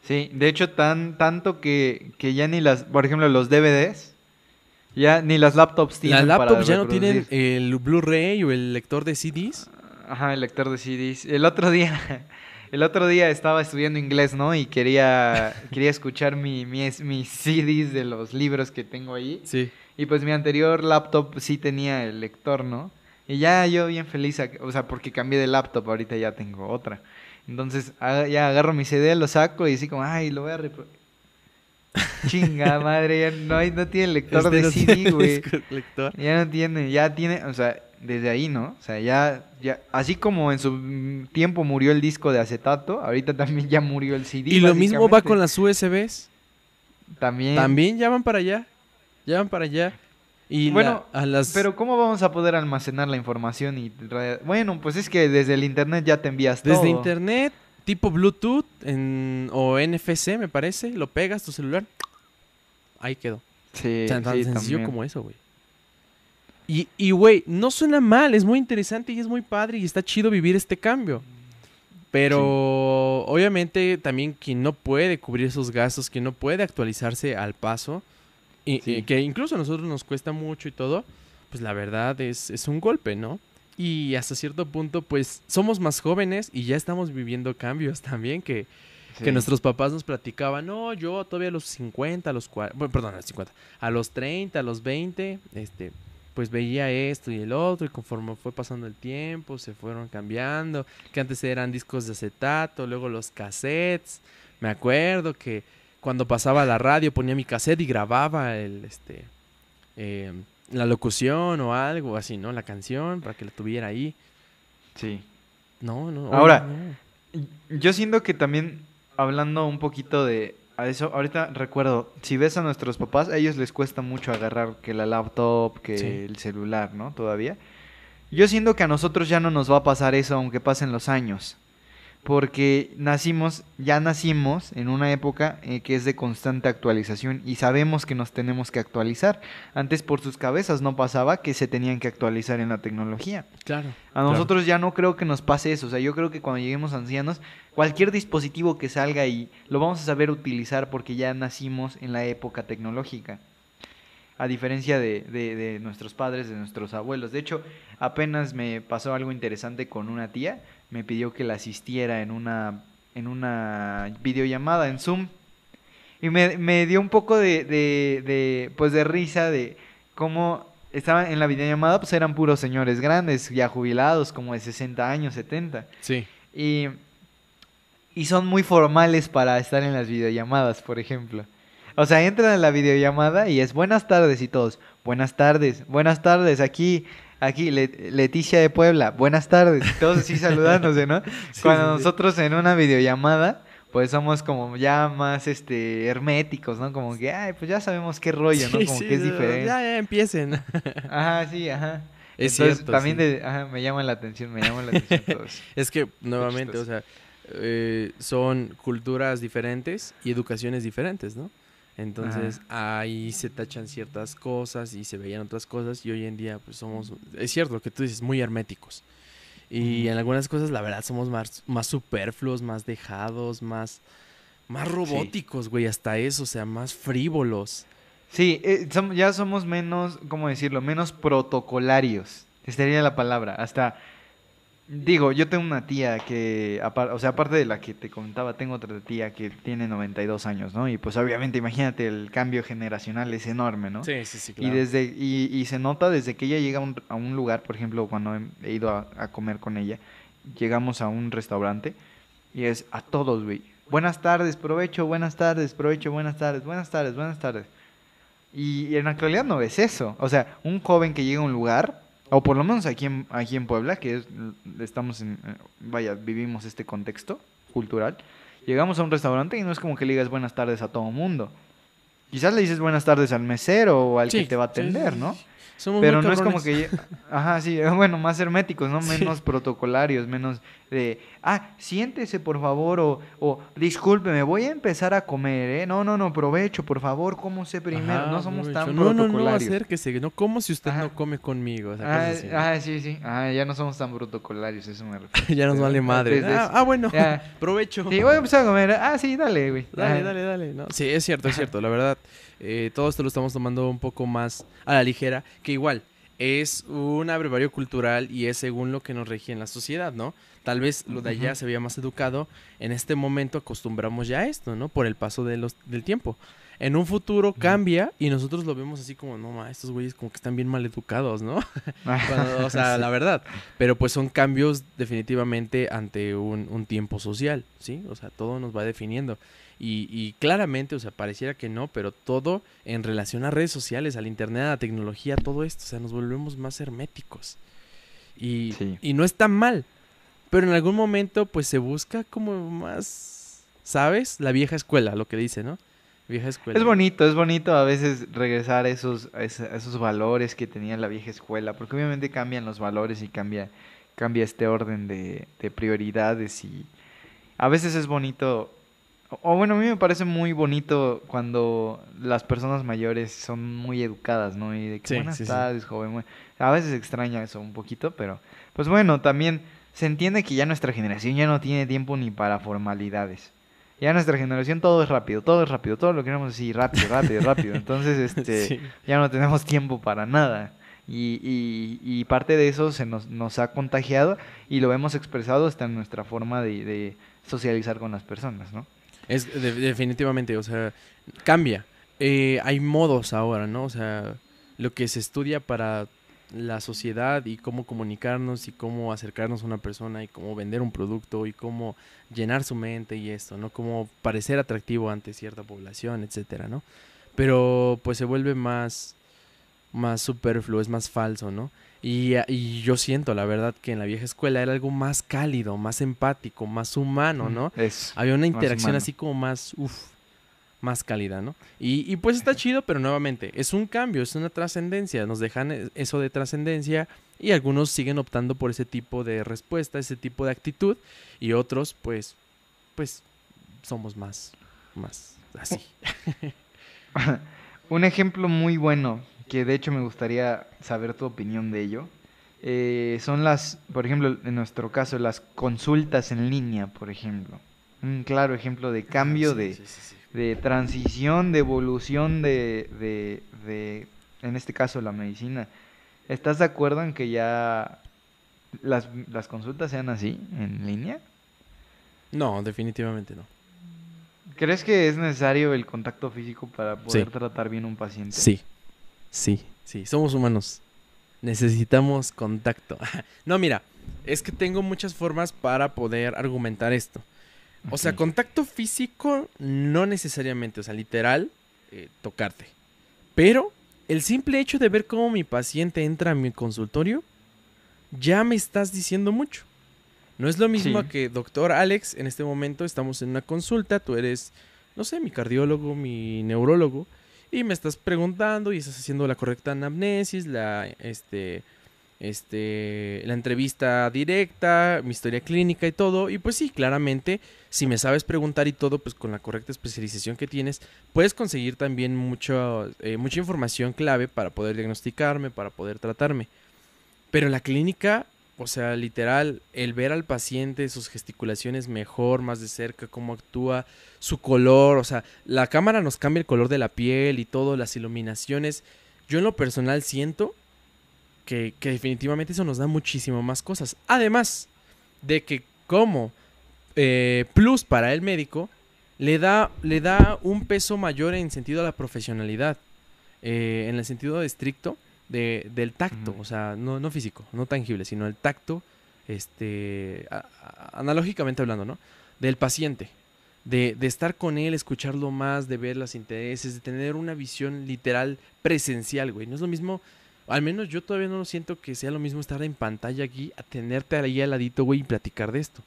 Sí, de hecho tan tanto que, que ya ni las, por ejemplo, los DVDs, ya ni las laptops tienen Las para laptops ya no tienen el Blu-ray o el lector de CDs. Ajá, el lector de CDs. El otro día, el otro día estaba estudiando inglés, ¿no? Y quería, quería escuchar mi, mi, mis CDs de los libros que tengo ahí. Sí. Y pues mi anterior laptop sí tenía el lector, ¿no? Y ya yo bien feliz, o sea, porque cambié de laptop, ahorita ya tengo otra. Entonces a- ya agarro mi CD, lo saco y así como, ay, lo voy a. Chinga madre, ya no, hay, no tiene lector Este de no CD, güey. lector. Ya no tiene, ya tiene, o sea, desde ahí, ¿no? O sea, ya, ya, así como en su tiempo murió el disco de acetato, ahorita también ya murió el CD. Y lo mismo va con las USBs. También. También ya van para allá. Ya van para allá. Y la- Bueno, a las... Pero ¿cómo vamos a poder almacenar la información? y Bueno, pues es que desde el internet ya te envías Desde todo. internet, tipo Bluetooth en- o NFC, me parece, lo pegas tu celular, ahí quedó. Sí, tan tan sí, sencillo también. como eso, güey. Y, y, güey, no suena mal, es muy interesante y es muy padre y está chido vivir este cambio. Pero obviamente también quien no puede cubrir esos gastos, quien no puede actualizarse al paso, y, Sí. que incluso a nosotros nos cuesta mucho y todo, pues la verdad es, es un golpe, ¿no? Y hasta cierto punto, pues somos más jóvenes y ya estamos viviendo cambios también que, Sí. que nuestros papás nos platicaban, no, yo todavía a los 50, a los 40, bueno, perdón, a los 50, a los 30, a los 20, este, pues veía esto y el otro y conforme fue pasando el tiempo se fueron cambiando, que antes eran discos de acetato, luego los cassettes, me acuerdo que cuando pasaba la radio ponía mi cassette y grababa el, este, eh, la locución o algo así, ¿no? La canción para que la tuviera ahí. Sí. No, no. Ahora, no. Yo siento que también, hablando un poquito de a eso, ahorita recuerdo, si ves a nuestros papás, a ellos les cuesta mucho agarrar que la laptop, que Sí. el celular, ¿no? Todavía. Yo siento que a nosotros ya no nos va a pasar eso aunque pasen los años. Porque nacimos, ya nacimos en una época eh, que es de constante actualización y sabemos que nos tenemos que actualizar. Antes por sus cabezas no pasaba que se tenían que actualizar en la tecnología. Claro. A claro. nosotros ya no creo que nos pase eso. O sea, yo creo que cuando lleguemos ancianos, cualquier dispositivo que salga y lo vamos a saber utilizar porque ya nacimos en la época tecnológica. A diferencia de, de- de nuestros padres, de nuestros abuelos. De hecho, apenas me pasó algo interesante con una tía. Me pidió que la asistiera en una, en una videollamada en Zoom. Y me, me dio un poco de, de, de, pues de risa de cómo estaban en la videollamada, pues eran puros señores grandes, ya jubilados, como de 60 años, 70. Sí. Y, y son muy formales para estar en las videollamadas, por ejemplo. O sea, entran a la videollamada y es buenas tardes y todos, buenas tardes, buenas tardes, aquí, aquí, Le- Leticia de Puebla, buenas tardes, todos así saludándose, ¿no? Sí, Cuando sí, nosotros en una videollamada, pues somos como ya más este herméticos, ¿no? Como que, ay, pues ya sabemos qué rollo, ¿no? Como que es diferente. Ya, ya empiecen. Ajá, sí, ajá. Es Entonces, cierto, también de- ajá, me llama la atención, me llama la atención todo eso. Es que, nuevamente, o sea, eh, son culturas diferentes y educaciones diferentes, ¿no? Entonces, ahí se tachan ciertas cosas y se veían otras cosas y hoy en día, pues somos, es cierto lo que tú dices, muy herméticos. Y en algunas cosas, la verdad, somos más, más superfluos, más dejados, más, más robóticos, güey, hasta eso, o sea, más frívolos. Sí, eh, ya somos menos, ¿cómo decirlo? Menos protocolarios. Esta sería la palabra. Hasta, digo, yo tengo una tía que, o sea, aparte de la que te comentaba, tengo otra tía que tiene 92 años, ¿no? Y pues obviamente, imagínate, el cambio generacional es enorme, ¿no? Sí, sí, sí, Y, desde, y, y se nota desde que ella llega a un, a un lugar, por ejemplo, cuando he, he ido a, a comer con ella, llegamos a un restaurante y es a todos, güey. Buenas tardes, provecho, buenas tardes, provecho, buenas tardes, buenas tardes, buenas tardes. Y, y en la actualidad no ves eso. O sea, un joven que llega a un lugar, o por lo menos aquí en, aquí en Puebla, que es, estamos en, eh, vaya, vivimos este contexto cultural, llegamos a un restaurante y no es como que le digas buenas tardes a todo mundo. Quizás le dices buenas tardes al mesero o al Sí, que te va a sí, atender, sí, ¿no? Somos Pero muy no es como que... Ajá, sí, bueno, más herméticos, ¿no? Sí. Menos protocolarios, menos de... Ah, siéntese, por favor, o, o discúlpeme, voy a empezar a comer, ¿eh? No, no, no, provecho, por favor, cómose primero. Ajá, no somos tan hecho. No, no, no, protocolarios. acérquese, no como si usted Ajá. no come conmigo. O sea, Ah, ah, sí, sí. Ah, ya no somos tan protocolarios, eso me refiero. ya nos Pero, vale madre. Ah, ah, bueno, Ya. provecho. Sí, voy a empezar a comer. Ah, sí, dale, güey. Dale, dale, dale. ¿no? Sí, es cierto, es cierto. La verdad, eh, todo esto lo estamos tomando un poco más a la ligera, que igual es un abrevario cultural y es según lo que nos regía en la sociedad, ¿no? Tal vez lo de allá se veía más educado. En este momento acostumbramos ya a esto, ¿no? Por el paso de los, del tiempo. En un futuro cambia y nosotros lo vemos así como, no, ma, estos güeyes como que están bien mal educados, ¿no? Cuando- o sea, Sí. la verdad. Pero pues son cambios definitivamente ante un, un tiempo social, ¿sí? O sea, todo nos va definiendo. Y, y claramente, o sea, pareciera que no, pero todo en relación a redes sociales, al internet, a la tecnología, todo esto, o sea, nos volvemos más herméticos. Y, Sí. y no está mal, pero en algún momento pues se busca como más, ¿sabes? La vieja escuela, lo que dice, ¿no? Vieja escuela. Es bonito, es bonito a veces regresar a esos, a esos valores que tenía la vieja escuela, porque obviamente cambian los valores y cambia, cambia este orden de, de prioridades y a veces es bonito, o, bueno, a mí me parece muy bonito cuando las personas mayores son muy educadas, ¿no? Y de que Sí, buenas sí, sí. tardes, joven. buen-". A veces extraña eso un poquito, pero pues bueno, también se entiende que ya nuestra generación ya no tiene tiempo ni para formalidades. Ya nuestra generación todo es rápido, todo es rápido, todo lo queremos así, rápido, rápido, rápido. Entonces, este, ya no tenemos tiempo para nada. Y, y, y parte de eso se nos, nos ha contagiado y lo hemos expresado hasta en nuestra forma de, de socializar con las personas, ¿no? Es de- definitivamente, o sea, cambia. Eh, hay modos ahora, ¿no? O sea, lo que se estudia para la sociedad y cómo comunicarnos y cómo acercarnos a una persona y cómo vender un producto y cómo llenar su mente y esto, ¿no? Cómo parecer atractivo ante cierta población, etcétera, ¿no? Pero pues se vuelve más más superfluo, es más falso, ¿no? Y, y yo siento, la verdad, que en la vieja escuela era algo más cálido, más empático, más humano, ¿no? Es, Había una interacción así como más, uff, más cálida, ¿no? Y, y pues está chido, pero nuevamente, es un cambio, es una trascendencia, nos dejan e- eso de trascendencia y algunos siguen optando por ese tipo de respuesta, ese tipo de actitud y otros pues, pues somos más, más así. Un ejemplo muy bueno, que de hecho me gustaría saber tu opinión de ello, eh, son las, por ejemplo, en nuestro caso, las consultas en línea, por ejemplo. Un claro ejemplo de cambio, Sí, de, sí, sí, sí. de transición, de evolución de, de, de, en este caso, la medicina. ¿Estás de acuerdo en que ya las, las consultas sean así, en línea? No, definitivamente no. ¿Crees que es necesario el contacto físico para poder tratar bien un paciente? Sí, sí, sí, somos humanos. Necesitamos contacto. no, mira, es que tengo muchas formas para poder argumentar esto. O sea, contacto físico no necesariamente, o sea, literal, eh, tocarte. Pero el simple hecho de ver cómo mi paciente entra a mi consultorio, ya me estás diciendo mucho. No es lo mismo Sí. que, doctor Alex, en este momento estamos en una consulta, tú eres, no sé, mi cardiólogo, mi neurólogo, y me estás preguntando y estás haciendo la correcta anamnesis, la, este, este, la entrevista directa, mi historia clínica y todo. Y pues sí, claramente, si me sabes preguntar y todo, pues con la correcta especialización que tienes, puedes conseguir también mucho, eh, mucha información clave para poder diagnosticarme, para poder tratarme. Pero la clínica, o sea, literal, el ver al paciente, sus gesticulaciones mejor, más de cerca, cómo actúa, su color, o sea, la cámara nos cambia el color de la piel y todo, las iluminaciones. Yo en lo personal siento que, que definitivamente eso nos da muchísimo más cosas. Además de que como eh, plus para el médico, le da, le da un peso mayor en sentido a la profesionalidad, eh, en el sentido estricto de, del tacto, o sea, no, no físico, no tangible, sino el tacto, este, a- a- analógicamente hablando, ¿no? Del paciente, de, de estar con él, escucharlo más, de ver los intereses, de tener una visión literal presencial, güey. No es lo mismo, al menos yo todavía no lo siento que sea lo mismo estar en pantalla aquí, a tenerte ahí al ladito, güey, y platicar de esto.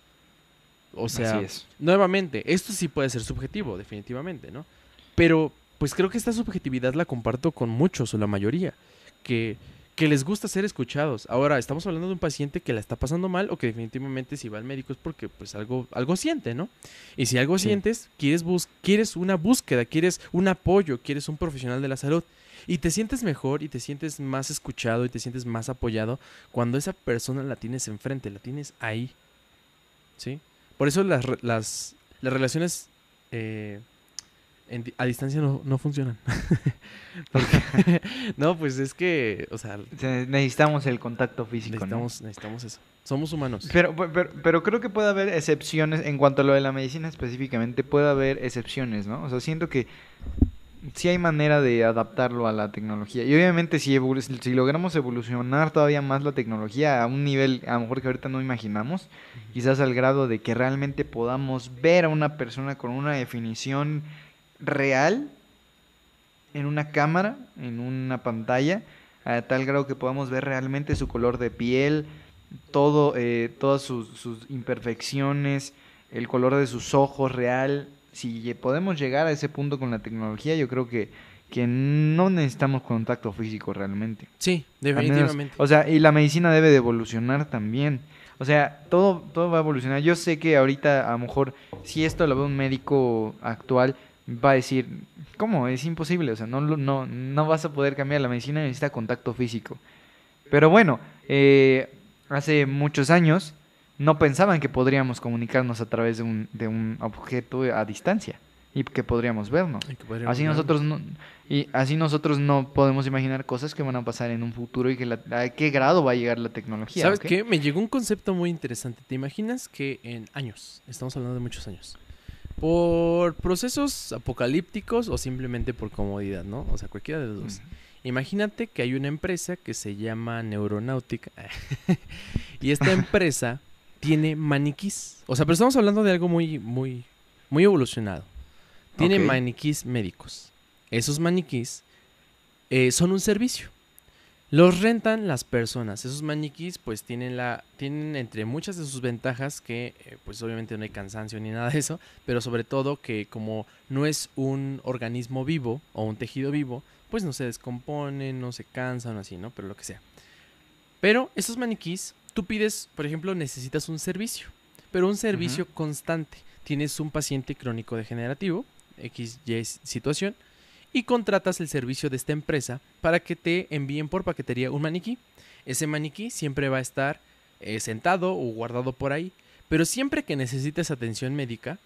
O sea, Así es. nuevamente, esto sí puede ser subjetivo, definitivamente, ¿no? Pero, pues creo que esta subjetividad la comparto con muchos o la mayoría, que, que les gusta ser escuchados. Ahora, estamos hablando de un paciente que la está pasando mal o que definitivamente si va al médico es porque pues algo, algo siente, ¿no? Y si algo Sí. sientes, quieres, bus quieres una búsqueda, quieres un apoyo, quieres un profesional de la salud. Y te sientes mejor y te sientes más escuchado y te sientes más apoyado cuando esa persona la tienes enfrente, la tienes ahí. ¿Sí? Por eso las, las, las relaciones eh, en a distancia no, no funcionan. Porque- no, pues es que, o sea, Se- Necesitamos el contacto físico, ¿no? necesitamos, necesitamos eso. Somos humanos. Pero, pero, pero creo que puede haber excepciones, en cuanto a lo de la medicina específicamente, puede haber excepciones, ¿no? O sea, siento que sí hay manera de adaptarlo a la tecnología. Y obviamente si, evolu- si logramos evolucionar todavía más la tecnología a un nivel a lo mejor que ahorita no imaginamos, quizás al grado de que realmente podamos ver a una persona con una definición real en una cámara, en una pantalla, a tal grado que podamos ver realmente su color de piel, todo, eh, todas sus, sus imperfecciones, el color de sus ojos real, si podemos llegar a ese punto con la tecnología, yo creo que, que no necesitamos contacto físico realmente. Sí, definitivamente. o sea, y la medicina debe de evolucionar también. O sea, todo, todo va a evolucionar. Yo sé que ahorita, a lo mejor, si esto lo ve un médico actual, va a decir, ¿cómo? Es imposible. O sea, no, no, no vas a poder cambiar. La medicina necesita contacto físico. Pero bueno, eh, hace muchos años no pensaban que podríamos comunicarnos a través de un, de un objeto a distancia y que podríamos vernos. así nosotros no, y así nosotros no podemos imaginar cosas que van a pasar en un futuro y que a qué grado va a llegar la tecnología. ¿Sabes qué? Me llegó un concepto muy interesante. ¿Te imaginas que en años, estamos hablando de muchos años, por procesos apocalípticos o simplemente por comodidad, ¿no? O sea, cualquiera de los dos. Imagínate que hay una empresa que se llama Neuronautica y esta empresa tiene maniquís. O sea, pero estamos hablando de algo muy, muy, muy evolucionado. Tiene maniquís médicos. Esos maniquís eh, son un servicio. Los rentan las personas. Esos maniquís, pues, tienen la, tienen entre muchas de sus ventajas que, eh, pues, obviamente no hay cansancio ni nada de eso, pero sobre todo que como no es un organismo vivo o un tejido vivo, pues no se descomponen, no se cansan, así, ¿no? Pero lo que sea. Pero esos maniquís Tú pides, por ejemplo, necesitas un servicio, pero un servicio constante. Tienes un paciente crónico degenerativo, XY situación, y contratas el servicio de esta empresa para que te envíen por paquetería un maniquí. Ese maniquí siempre va a estar eh, sentado o guardado por ahí, pero siempre que necesites atención médica,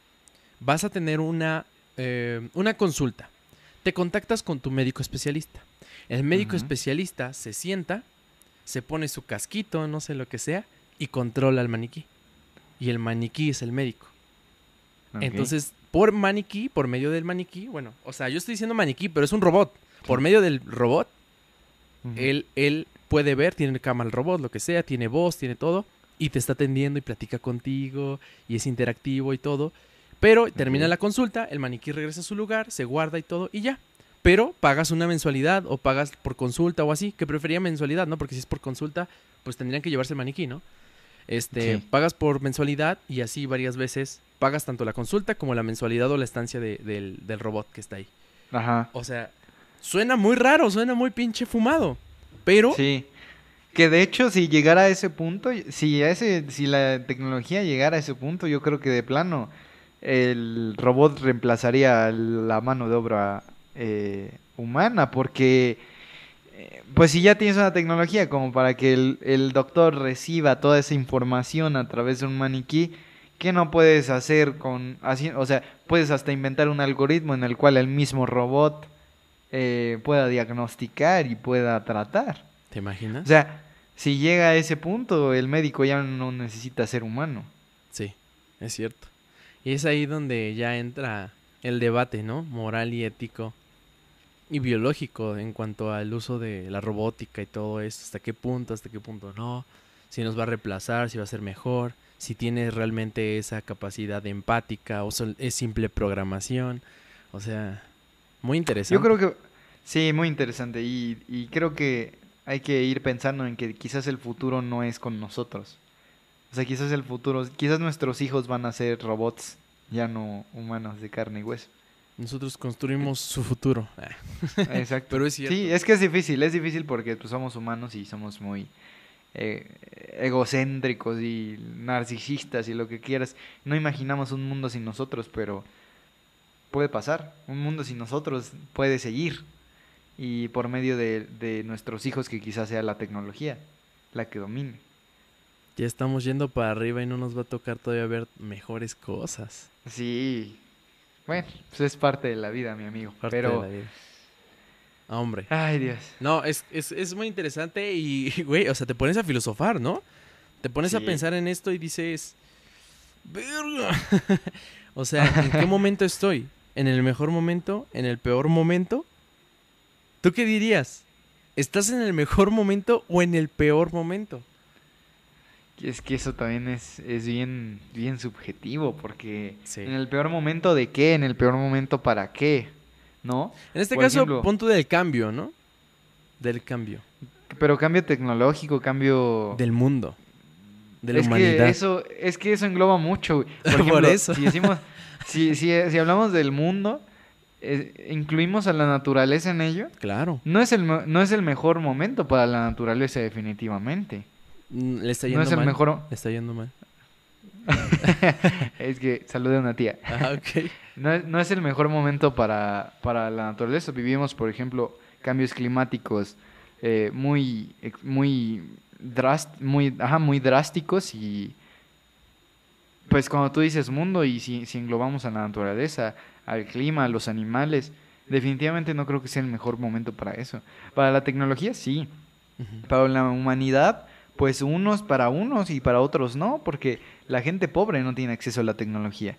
vas a tener una, eh, una consulta. Te contactas con tu médico especialista. El médico especialista se sienta se pone su casquito, no sé lo que sea, y controla al maniquí. Y el maniquí es el médico. Entonces, por maniquí, por medio del maniquí, bueno, o sea, yo estoy diciendo maniquí, pero es un robot. Por medio del robot, él, él puede ver, tiene cámara el robot, lo que sea, tiene voz, tiene todo, y te está atendiendo y platica contigo, y es interactivo y todo. Pero termina la consulta, el maniquí regresa a su lugar, se guarda y todo, y ya pero pagas una mensualidad o pagas por consulta o así, que prefería mensualidad, ¿no? Porque si es por consulta, pues tendrían que llevarse el maniquí, ¿no? Este, pagas por mensualidad y así varias veces pagas tanto la consulta como la mensualidad o la estancia del, robot que está ahí. Ajá. O sea, suena muy raro, suena muy pinche fumado, pero... Sí. Que de hecho, si llegara a ese punto, si, ese, si la tecnología llegara a ese punto, yo creo que de plano el robot reemplazaría la mano de obra eh, humana, porque pues si ya tienes una tecnología como para que el, doctor reciba toda esa información a través de un maniquí, ¿qué no puedes hacer con así, o sea, puedes hasta inventar un algoritmo en el cual el mismo robot eh, pueda diagnosticar y pueda tratar? ¿Te imaginas? O sea, si llega a ese punto, el médico ya no necesita ser humano. Sí, es cierto. Y es ahí donde ya entra el debate, ¿no? Moral y ético y biológico en cuanto al uso de la robótica y todo eso, hasta qué punto, hasta qué punto no, si nos va a reemplazar, si va a ser mejor, si tiene realmente esa capacidad empática o es simple programación, o sea, muy interesante. Yo creo que sí, muy interesante y, y creo que hay que ir pensando en que quizás el futuro no es con nosotros. O sea, quizás el futuro, quizás nuestros hijos van a ser robots, ya no humanos de carne y hueso. Nosotros construimos su futuro. Exacto. Pero es cierto. Sí, es que es difícil, es difícil porque pues, somos humanos y somos muy eh, egocéntricos y narcisistas y lo que quieras. No imaginamos un mundo sin nosotros, pero puede pasar. Un mundo sin nosotros puede seguir. Y por medio de, de nuestros hijos, que quizás sea la tecnología la que domine. Ya estamos yendo para arriba y no nos va a tocar todavía ver mejores cosas. Sí, bueno, pues es parte de la vida, mi amigo. Parte pero... de la vida. Hombre. Ay, Dios. No, es, es, es, muy interesante y, güey, o sea, te pones a filosofar, ¿no? Te pones a pensar en esto y dices, verga. o sea, ¿en qué momento estoy? ¿En el mejor momento? ¿En el peor momento? ¿Tú qué dirías? ¿Estás en el mejor momento o en el peor momento? Es que eso también es, es bien, bien subjetivo, porque en el peor momento de qué, en el peor momento para qué, ¿no? En este caso, punto del cambio, ¿no? Del cambio. Pero cambio tecnológico, cambio... Del mundo. de la es humanidad. Que eso, es que eso engloba mucho. Por, Por ejemplo, eso. Si decimos, si, si, si hablamos del mundo, eh, incluimos a la naturaleza en ello. Claro. No es, el, no es el mejor momento para la naturaleza, definitivamente. Mm, Le está No yendo es el mal. mejor. Le está yendo mal. es que saludé a una tía. Ah, ok. No es, no es el mejor momento para, para la naturaleza. Vivimos, por ejemplo, cambios climáticos eh, muy, ex- muy, drast- muy, ajá, muy drásticos y pues cuando tú dices mundo y si, si englobamos a la naturaleza, al clima, a los animales, definitivamente no creo que sea el mejor momento para eso. Para la tecnología sí, para la humanidad, pues unos para unos y para otros no, porque la gente pobre no tiene acceso a la tecnología.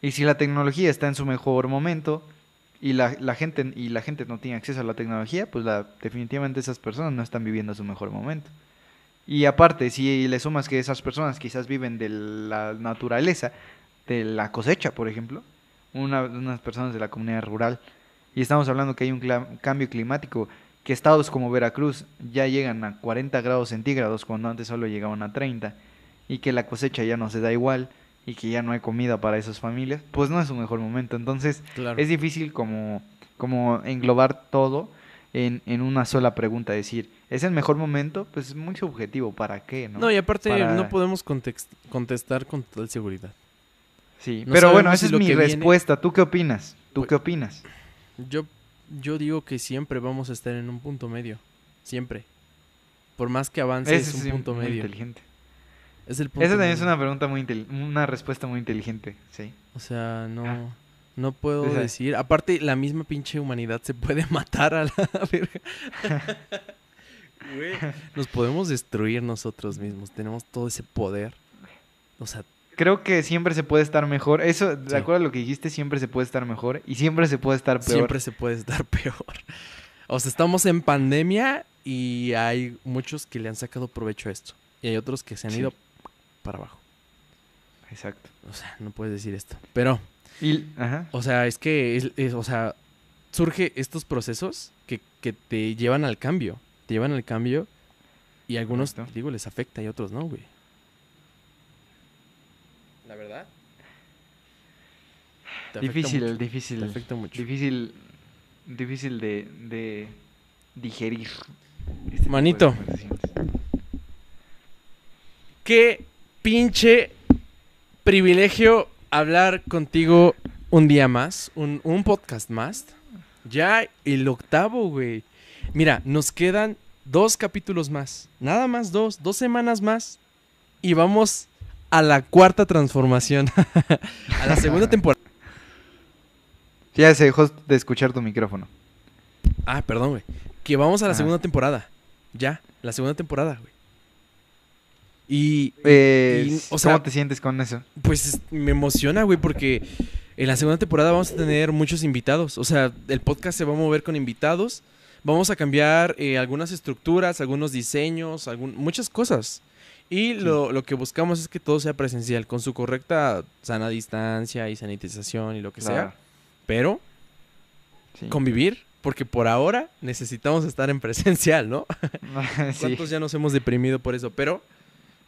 Y si la tecnología está en su mejor momento y la, la gente y la gente no tiene acceso a la tecnología, pues la, definitivamente esas personas no están viviendo su mejor momento. Y aparte, si le sumas que esas personas quizás viven de la naturaleza, de la cosecha, por ejemplo, una- unas personas de la comunidad rural, y estamos hablando que hay un cambio climático, que estados como Veracruz ya llegan a 40 grados centígrados cuando antes solo llegaban a 30, y que la cosecha ya no se da igual, y que ya no hay comida para esas familias, pues no es su mejor momento. Entonces, Claro. es difícil como, como englobar todo en, en una sola pregunta, decir, ¿es el mejor momento? Pues es muy subjetivo, ¿para qué? No, No, y aparte Para- no podemos contestar con total seguridad. Sí, no pero bueno, esa si es mi viene- respuesta. ¿Tú qué opinas? ¿Tú Pues- qué opinas? Yo, yo digo que siempre vamos a estar en un punto medio. Siempre. Por más que avance, es un punto muy medio. inteligente. Es el punto Esa también es una pregunta muy una respuesta muy inteligente, sí. O sea, no, Ah. no puedo O sea- decir. Aparte, la misma pinche humanidad se puede matar a la verga. Nos podemos destruir nosotros mismos. Tenemos todo ese poder. O sea, Creo que siempre se puede estar mejor. Eso, de Sí. acuerdo a lo que dijiste, siempre se puede estar mejor y siempre se puede estar peor. siempre se puede estar peor. O sea, estamos en pandemia y hay muchos que le han sacado provecho a esto. Y hay otros que se han Sí. ido para abajo. Exacto. O sea, no puedes decir esto. Pero, Y, ajá. o sea, es que, es- es- o sea, surge estos procesos que, que te llevan al cambio. Te llevan al cambio y a algunos, digo, les afecta y otros no, güey. La verdad. Difícil, mucho, difícil. Te afecta mucho. Difícil, difícil de, de digerir. este Manito. Qué pinche privilegio hablar contigo un día más, un, un podcast más. Ya el octavo, güey. Mira, nos quedan dos capítulos más. Nada más dos, dos semanas más. Y vamos a la cuarta transformación. a la segunda temporada. Ya se dejó de escuchar tu micrófono. Ah, perdón, güey. Que vamos a la Ah. segunda temporada. Ya, la segunda temporada, güey. Y Eh, Y, o sea- ¿Cómo te sientes con eso? Pues es- me emociona, güey, porque en la segunda temporada vamos a tener muchos invitados. O sea, el podcast se va a mover con invitados. Vamos a cambiar eh, algunas estructuras, algunos diseños, algún- muchas cosas. Y lo, lo que buscamos es que todo sea presencial, con su correcta sana distancia y sanitización y lo que sea. Pero Sí. convivir, porque por ahora necesitamos estar en presencial, ¿no? Sí. ¿Cuántos ya nos hemos deprimido por eso? Pero,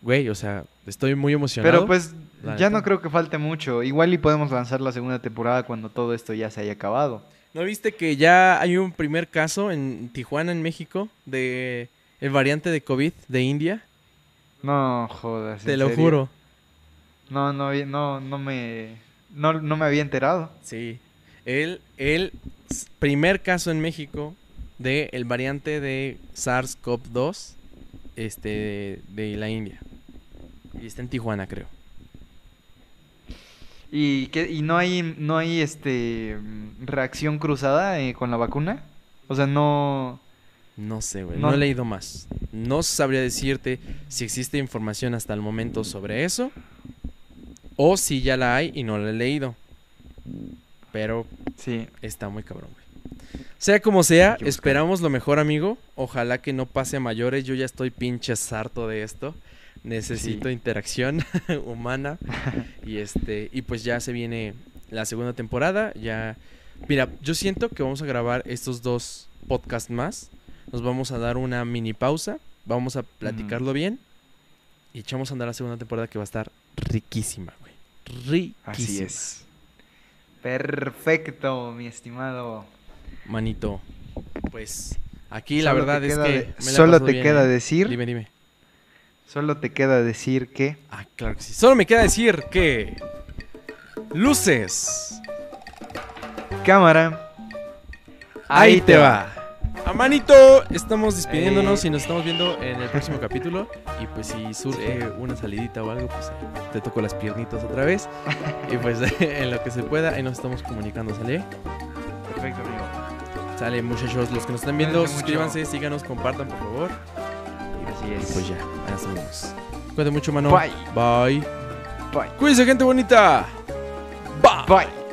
güey, o sea, estoy muy emocionado. Pero pues ya no creo que falte mucho. Igual y podemos lanzar la segunda temporada cuando todo esto ya se haya acabado. ¿No viste que ya hay un primer caso en Tijuana, en México, de el variante de COVID de India? No jodas. ¿en Te lo serio? juro. No, no, no, no me, no, no me había enterado. Sí. El, el primer caso en México de el variante de SARS-CoV-2 este, de, de la India. Y está en Tijuana, creo. ¿Y, qué, y no hay, no hay este reacción cruzada eh, con la vacuna? O sea, no... No sé, güey. No. No he leído más. No sabría decirte si existe información hasta el momento sobre eso. O si ya la hay y no la he leído. Pero Sí. está muy cabrón, güey. Sea como sea, esperamos lo mejor, amigo. Ojalá que no pase a mayores. Yo ya estoy pinche harto de esto. Necesito Sí. interacción humana. y este. Y pues ya se viene la segunda temporada. Ya. Mira, yo siento que vamos a grabar estos dos podcasts más. Nos vamos a dar una mini pausa. Vamos a platicarlo bien. y echamos a andar la segunda temporada que va a estar riquísima, güey. Riquísima. Así es. Perfecto, mi estimado. Manito. Pues aquí la verdad es que de- me la he solo te bien, queda ¿eh? decir, Dime, dime. solo te queda decir que Ah, claro que sí. Solo me queda decir que luces. cámara. Ahí te va. Manito, estamos despidiéndonos y nos estamos viendo en el próximo capítulo. Y pues si surge Sí. una salidita o algo, pues te toco las piernitas otra vez. y pues en lo que se pueda, ahí nos estamos comunicando, ¿sale? Perfecto, amigo. Sale muchachos, los que nos están viendo, Cuídense mucho. suscríbanse, síganos, compartan por favor. Así Y es. pues ya, ahí nos vemos. Cuídate mucho, mano. Bye. Bye. Bye. Cuídense, gente bonita. Bye. Bye.